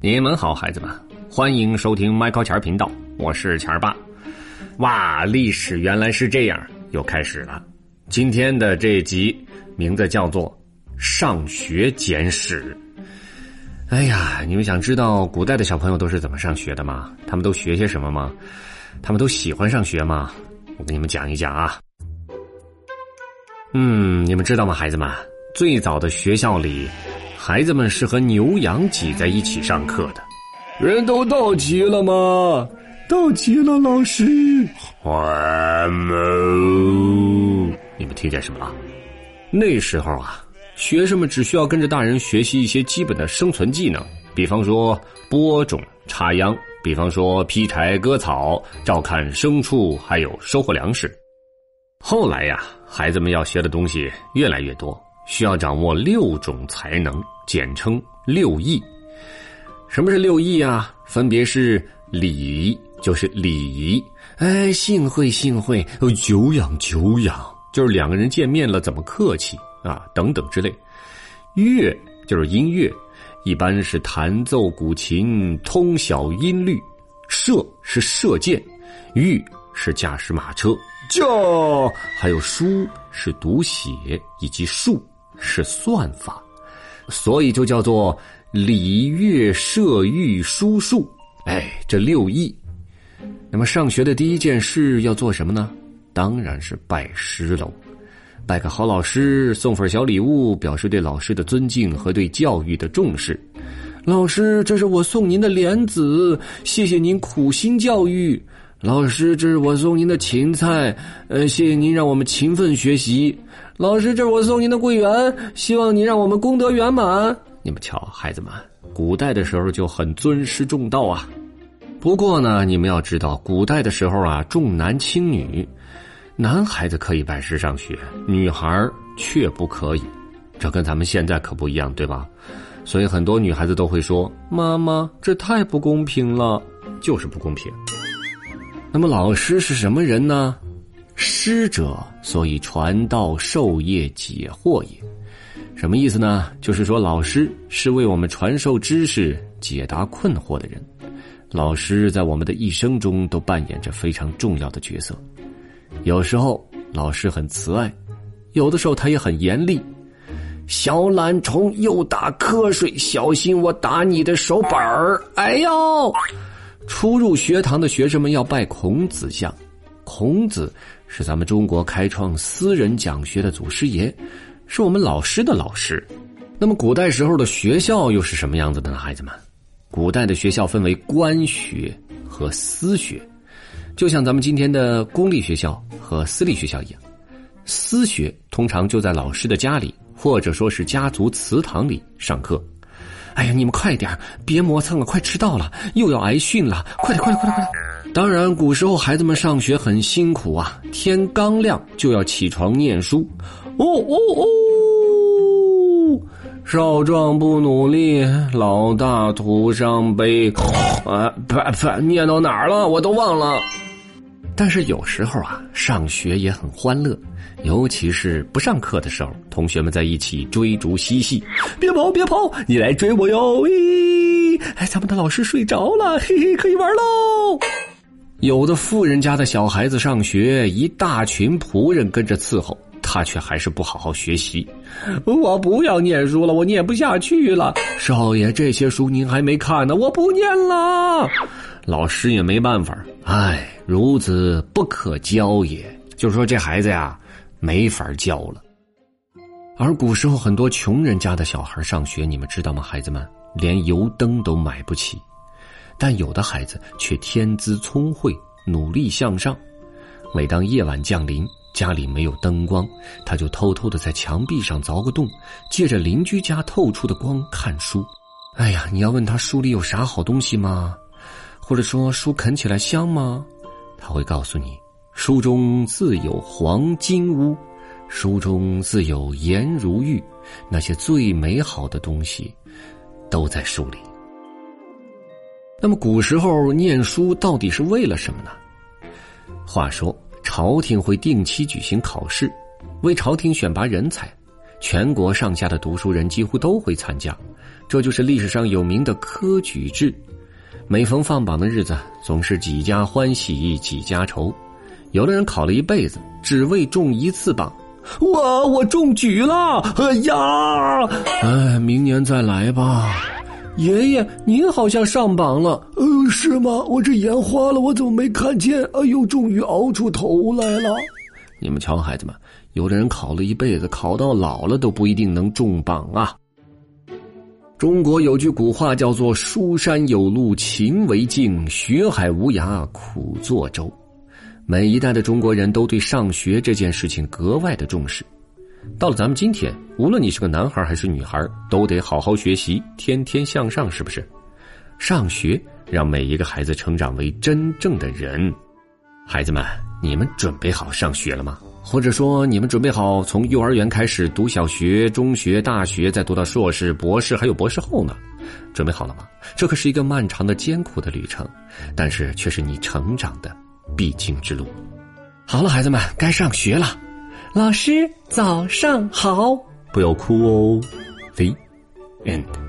你们好，孩子们，欢迎收听麦考钱频道，我是钱儿爸。哇，历史原来是这样，又开始了。今天的这集名字叫做《上学简史》。哎呀，你们想知道古代的小朋友都是怎么上学的吗？他们都学些什么吗？他们都喜欢上学吗？我给你们讲一讲啊。嗯，你们知道吗，孩子们？最早的学校里，孩子们是和牛羊挤在一起上课的。人都到齐了吗？到齐了，老师。还没。你们听见什么了？那时候啊。学生们只需要跟着大人学习一些基本的生存技能，比方说播种、插秧，比方说劈柴、割草、照看牲畜，还有收获粮食。后来呀，孩子们要学的东西越来越多，需要掌握六种才能，简称六艺。什么是六艺啊？分别是礼，就是礼仪；哎，幸会幸会；久仰久仰，就是两个人见面了怎么客气。啊，等等之类，乐就是音乐，一般是弹奏古琴，通晓音律；射是射箭，御是驾驶马车，教还有书是读写，以及术是算法，所以就叫做礼乐射御书数。哎，这六艺。那么上学的第一件事要做什么呢？当然是拜师喽。拜个好老师，送份小礼物，表示对老师的尊敬和对教育的重视。老师，这是我送您的莲子，谢谢您苦心教育。老师，这是我送您的芹菜，呃，谢谢您让我们勤奋学习。老师，这是我送您的桂圆，希望您让我们功德圆满。你们瞧，孩子们，古代的时候就很尊师重道啊。不过呢，你们要知道，古代的时候啊，重男轻女。男孩子可以拜师上学，女孩却不可以，这跟咱们现在可不一样，对吧？所以很多女孩子都会说：“妈妈，这太不公平了，就是不公平。”那么老师是什么人呢？师者，所以传道授业解惑也。什么意思呢？就是说老师是为我们传授知识、解答困惑的人。老师在我们的一生中都扮演着非常重要的角色。有时候老师很慈爱，有的时候他也很严厉。小懒虫又打瞌睡，小心我打你的手板儿！哎呦！初入学堂的学生们要拜孔子像，孔子是咱们中国开创私人讲学的祖师爷，是我们老师的老师。那么古代时候的学校又是什么样子的呢？孩子们，古代的学校分为官学和私学。就像咱们今天的公立学校和私立学校一样，私学通常就在老师的家里，或者说是家族祠堂里上课。哎呀，你们快点别磨蹭了，快迟到了，又要挨训了！快点，快点，快点，快点！当然，古时候孩子们上学很辛苦啊，天刚亮就要起床念书。哦哦哦！少壮不努力，老大徒伤悲。啊，不不，念到哪儿了？我都忘了。但是有时候啊，上学也很欢乐，尤其是不上课的时候，同学们在一起追逐嬉戏。别跑，别跑，你来追我哟！咦，哎，咱们的老师睡着了，嘿嘿，可以玩喽。有的富人家的小孩子上学，一大群仆人跟着伺候，他却还是不好好学习。我不要念书了，我念不下去了。少爷，这些书您还没看呢，我不念了。老师也没办法，唉，孺子不可教也。就是说这孩子呀，没法教了。而古时候很多穷人家的小孩上学，你们知道吗？孩子们连油灯都买不起，但有的孩子却天资聪慧，努力向上。每当夜晚降临，家里没有灯光，他就偷偷的在墙壁上凿个洞，借着邻居家透出的光看书。哎呀，你要问他书里有啥好东西吗？或者说书啃起来香吗？他会告诉你，书中自有黄金屋，书中自有颜如玉，那些最美好的东西，都在书里。那么古时候念书到底是为了什么呢？话说朝廷会定期举行考试，为朝廷选拔人才，全国上下的读书人几乎都会参加。这就是历史上有名的科举制。每逢放榜的日子，总是几家欢喜几家愁。有的人考了一辈子，只为中一次榜。我，我中举了！哎呀，哎，明年再来吧。爷爷，您好像上榜了。呃，是吗？我这眼花了，我怎么没看见？哎呦，终于熬出头来了。你们瞧，孩子们，有的人考了一辈子，考到老了都不一定能中榜啊。中国有句古话叫做“书山有路勤为径，学海无涯苦作舟”。每一代的中国人都对上学这件事情格外的重视。到了咱们今天，无论你是个男孩还是女孩，都得好好学习，天天向上，是不是？上学让每一个孩子成长为真正的人。孩子们，你们准备好上学了吗？或者说，你们准备好从幼儿园开始读小学、中学、大学，再读到硕士、博士，还有博士后呢？准备好了吗？这可是一个漫长的、艰苦的旅程，但是却是你成长的。必经之路。好了，孩子们，该上学了。老师，早上好。不要哭哦。The end。